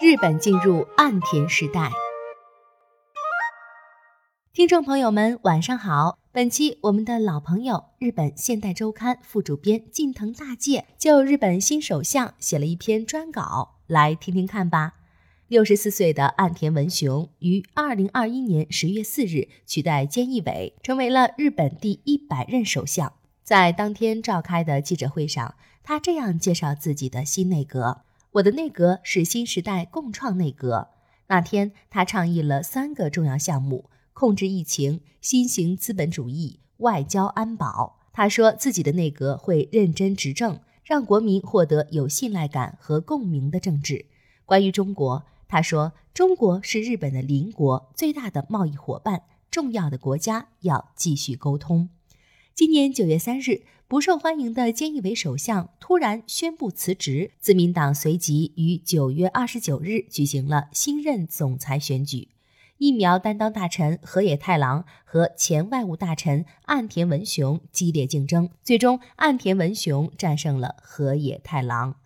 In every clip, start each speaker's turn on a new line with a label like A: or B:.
A: 日本进入岸田时代。听众朋友们，晚上好。本期我们的老朋友《日本现代周刊》副主编近藤大介就日本新首相写了一篇专稿，来听听看吧。六十四岁的岸田文雄于二零二一年十月四日取代菅义伟，成为了日本第一百任首相。在当天召开的记者会上，他这样介绍自己的新内阁：“我的内阁是新时代共创内阁。”那天，他倡议了三个重要项目。控制疫情、新型资本主义、外交安保。他说自己的内阁会认真执政，让国民获得有信赖感和共鸣的政治。关于中国，他说中国是日本的邻国，最大的贸易伙伴，重要的国家要继续沟通。今年九月三日，不受欢迎的菅义伟首相突然宣布辞职，自民党随即于九月二十九日举行了新任总裁选举。疫苗担当大臣河野太郎和前外务大臣岸田文雄激烈竞争，最终岸田文雄战胜了河野太郎。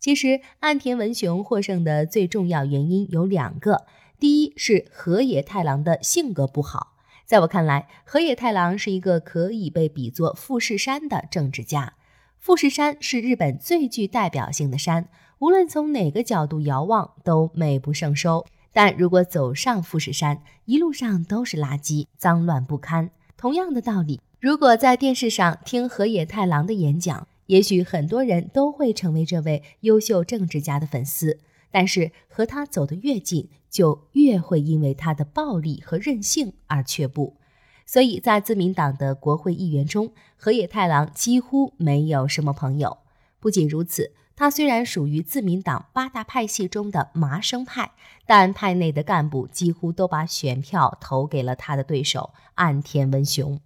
A: 其实，岸田文雄获胜的最重要原因有两个：第一是河野太郎的性格不好，在我看来，河野太郎是一个可以被比作富士山的政治家。富士山是日本最具代表性的山，无论从哪个角度遥望都美不胜收。但如果走上富士山，一路上都是垃圾，脏乱不堪。同样的道理，如果在电视上听河野太郎的演讲，也许很多人都会成为这位优秀政治家的粉丝。但是和他走得越近，就越会因为他的暴力和任性而却步。所以在自民党的国会议员中，河野太郎几乎没有什么朋友。不仅如此。他虽然属于自民党八大派系中的麻生派，但派内的干部几乎都把选票投给了他的对手岸田文雄。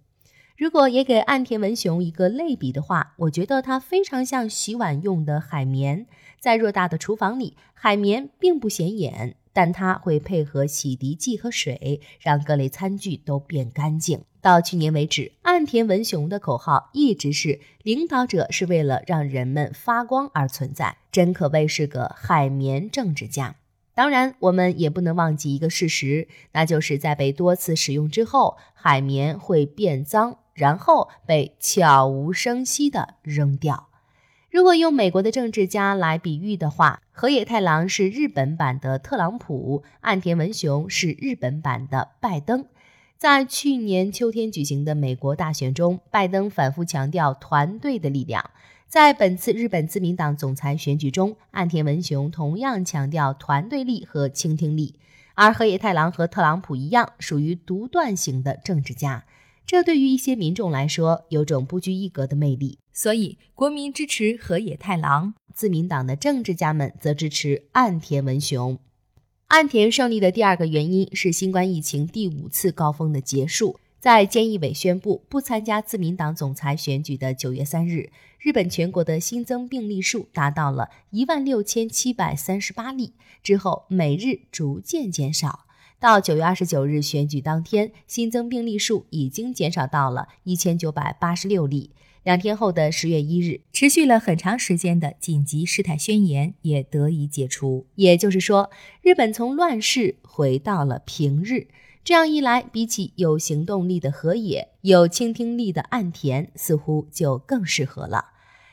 A: 如果也给岸田文雄一个类比的话，我觉得他非常像洗碗用的海绵。在偌大的厨房里，海绵并不显眼，但它会配合洗涤剂和水，让各类餐具都变干净。到去年为止，岸田文雄的口号一直是“领导者是为了让人们发光而存在”，真可谓是个海绵政治家。当然，我们也不能忘记一个事实，那就是在被多次使用之后，海绵会变脏，然后被悄无声息地扔掉。如果用美国的政治家来比喻的话，河野太郎是日本版的特朗普，岸田文雄是日本版的拜登。在去年秋天举行的美国大选中，拜登反复强调团队的力量。在本次日本自民党总裁选举中，岸田文雄同样强调团队力和倾听力。而河野太郎和特朗普一样，属于独断型的政治家。这对于一些民众来说，有种不拘一格的魅力。所以，国民支持河野太郎，自民党的政治家们则支持岸田文雄。岸田胜利的第二个原因是新冠疫情第五次高峰的结束。在菅义伟宣布不参加自民党总裁选举的九月三日，日本全国的新增病例数达到了一万六千七百三十八例，之后每日逐渐减少。到九月二十九日选举当天，新增病例数已经减少到了一千九百八十六例。两天后的十月一日，持续了很长时间的紧急事态宣言也得以解除。也就是说，日本从乱世回到了平日。这样一来，比起有行动力的河野，有倾听力的岸田似乎就更适合了。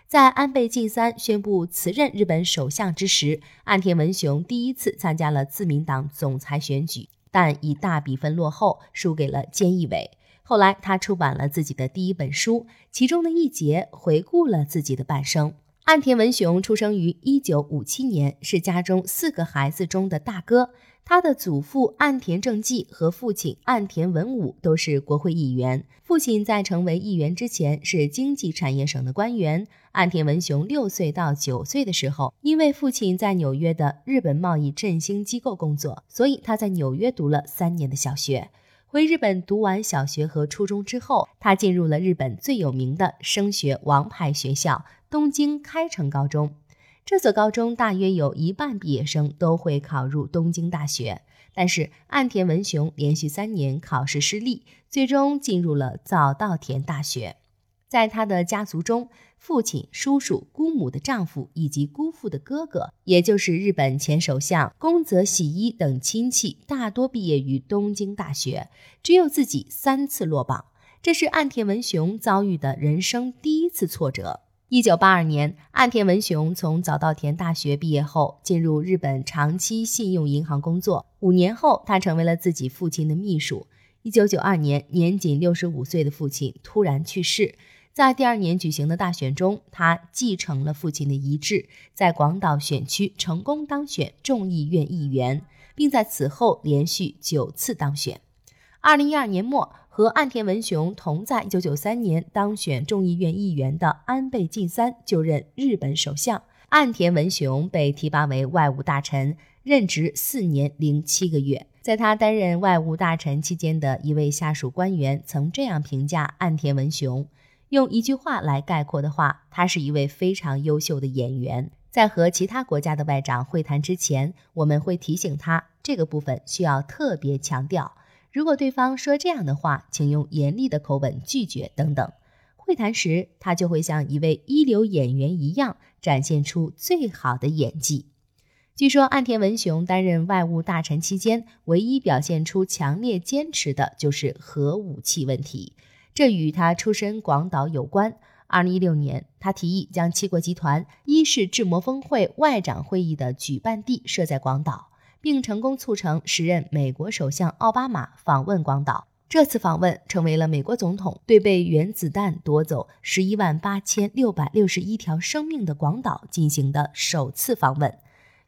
A: 在安倍晋三宣布辞任日本首相之时，岸田文雄第一次参加了自民党总裁选举，但以大比分落后，输给了菅义伟。后来，他出版了自己的第一本书，其中的一节回顾了自己的半生。岸田文雄出生于一九五七年，是家中四个孩子中的大哥。他的祖父岸田正纪和父亲岸田文武都是国会议员。父亲在成为议员之前是经济产业省的官员。岸田文雄六岁到九岁的时候，因为父亲在纽约的日本贸易振兴机构工作，所以他在纽约读了三年的小学。回日本读完小学和初中之后，他进入了日本最有名的升学王牌学校——东京开成高中。这所高中大约有一半毕业生都会考入东京大学，但是岸田文雄连续三年考试失利，最终进入了早稻田大学。在他的家族中，父亲、叔叔、姑母的丈夫以及姑父的哥哥，也就是日本前首相宫泽喜一等亲戚，大多毕业于东京大学，只有自己三次落榜。这是岸田文雄遭遇的人生第一次挫折。一九八二年，岸田文雄从早稻田大学毕业后，进入日本长期信用银行工作。五年后，他成为了自己父亲的秘书。一九九二年，年仅六十五岁的父亲突然去世。在第二年举行的大选中，他继承了父亲的遗志，在广岛选区成功当选众议院议员，并在此后连续九次当选。二零一二年末，和岸田文雄同在一九九三年当选众议院议员的安倍晋三就任日本首相，岸田文雄被提拔为外务大臣，任职四年零七个月。在他担任外务大臣期间的一位下属官员曾这样评价岸田文雄。用一句话来概括的话，他是一位非常优秀的演员。在和其他国家的外长会谈之前，我们会提醒他这个部分需要特别强调。如果对方说这样的话，请用严厉的口吻拒绝等等。会谈时，他就会像一位一流演员一样，展现出最好的演技。据说岸田文雄担任外务大臣期间，唯一表现出强烈坚持的就是核武器问题。这与他出身广岛有关。二零一六年，他提议将七国集团一式智摩峰会外长会议的举办地设在广岛，并成功促成时任美国首相奥巴马访问广岛。这次访问成为了美国总统对被原子弹夺走十一万八千六百六十一条生命的广岛进行的首次访问。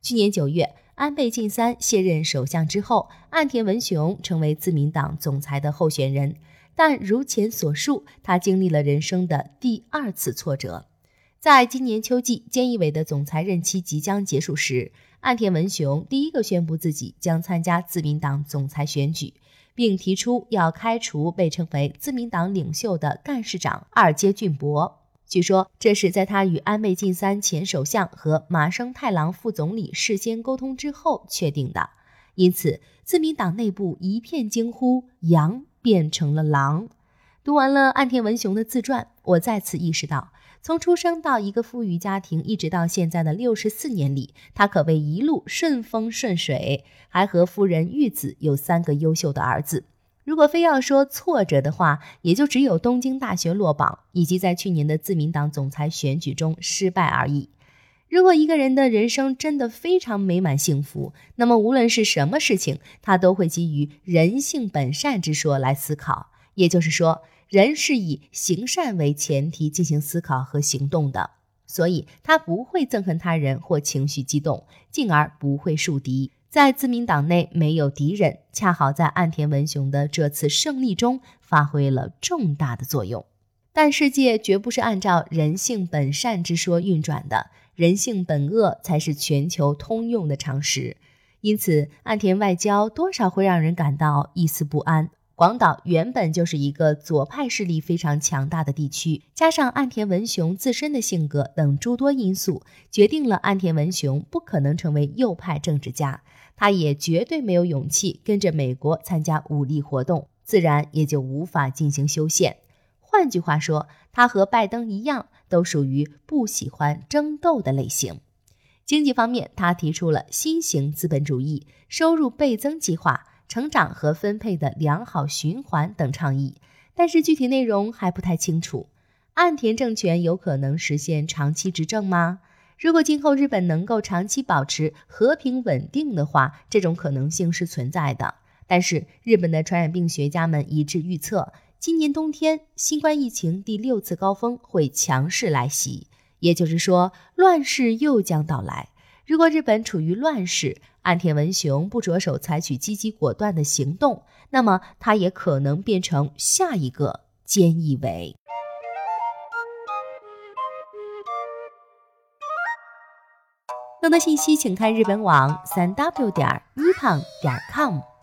A: 去年九月，安倍晋三卸任首相之后，岸田文雄成为自民党总裁的候选人。但如前所述，他经历了人生的第二次挫折。在今年秋季，菅义伟的总裁任期即将结束时，岸田文雄第一个宣布自己将参加自民党总裁选举，并提出要开除被称为自民党领袖的干事长二阶俊博。据说，这是在他与安倍晋三前首相和麻生太郎副总理事先沟通之后确定的。因此，自民党内部一片惊呼：“羊！”变成了狼。读完了岸田文雄的自传，我再次意识到，从出生到一个富裕家庭，一直到现在的六十四年里，他可谓一路顺风顺水，还和夫人育子，有三个优秀的儿子。如果非要说挫折的话，也就只有东京大学落榜，以及在去年的自民党总裁选举中失败而已。如果一个人的人生真的非常美满幸福，那么无论是什么事情，他都会基于人性本善之说来思考。也就是说，人是以行善为前提进行思考和行动的，所以他不会憎恨他人或情绪激动，进而不会树敌。在自民党内没有敌人，恰好在岸田文雄的这次胜利中发挥了重大的作用。但世界绝不是按照人性本善之说运转的。人性本恶才是全球通用的常识，因此岸田外交多少会让人感到一丝不安。广岛原本就是一个左派势力非常强大的地区，加上岸田文雄自身的性格等诸多因素，决定了岸田文雄不可能成为右派政治家，他也绝对没有勇气跟着美国参加武力活动，自然也就无法进行修宪。换句话说，他和拜登一样。都属于不喜欢争斗的类型。经济方面，他提出了新型资本主义、收入倍增计划、成长和分配的良好循环等倡议，但是具体内容还不太清楚。岸田政权有可能实现长期执政吗？如果今后日本能够长期保持和平稳定的话，这种可能性是存在的。但是日本的传染病学家们一致预测。今年冬天，新冠疫情第六次高峰会强势来袭，也就是说，乱世又将到来。如果日本处于乱世，岸田文雄不着手采取积极果断的行动，那么他也可能变成下一个菅义伟。更多信息请看日本网三 w 点儿 nippon 点 com。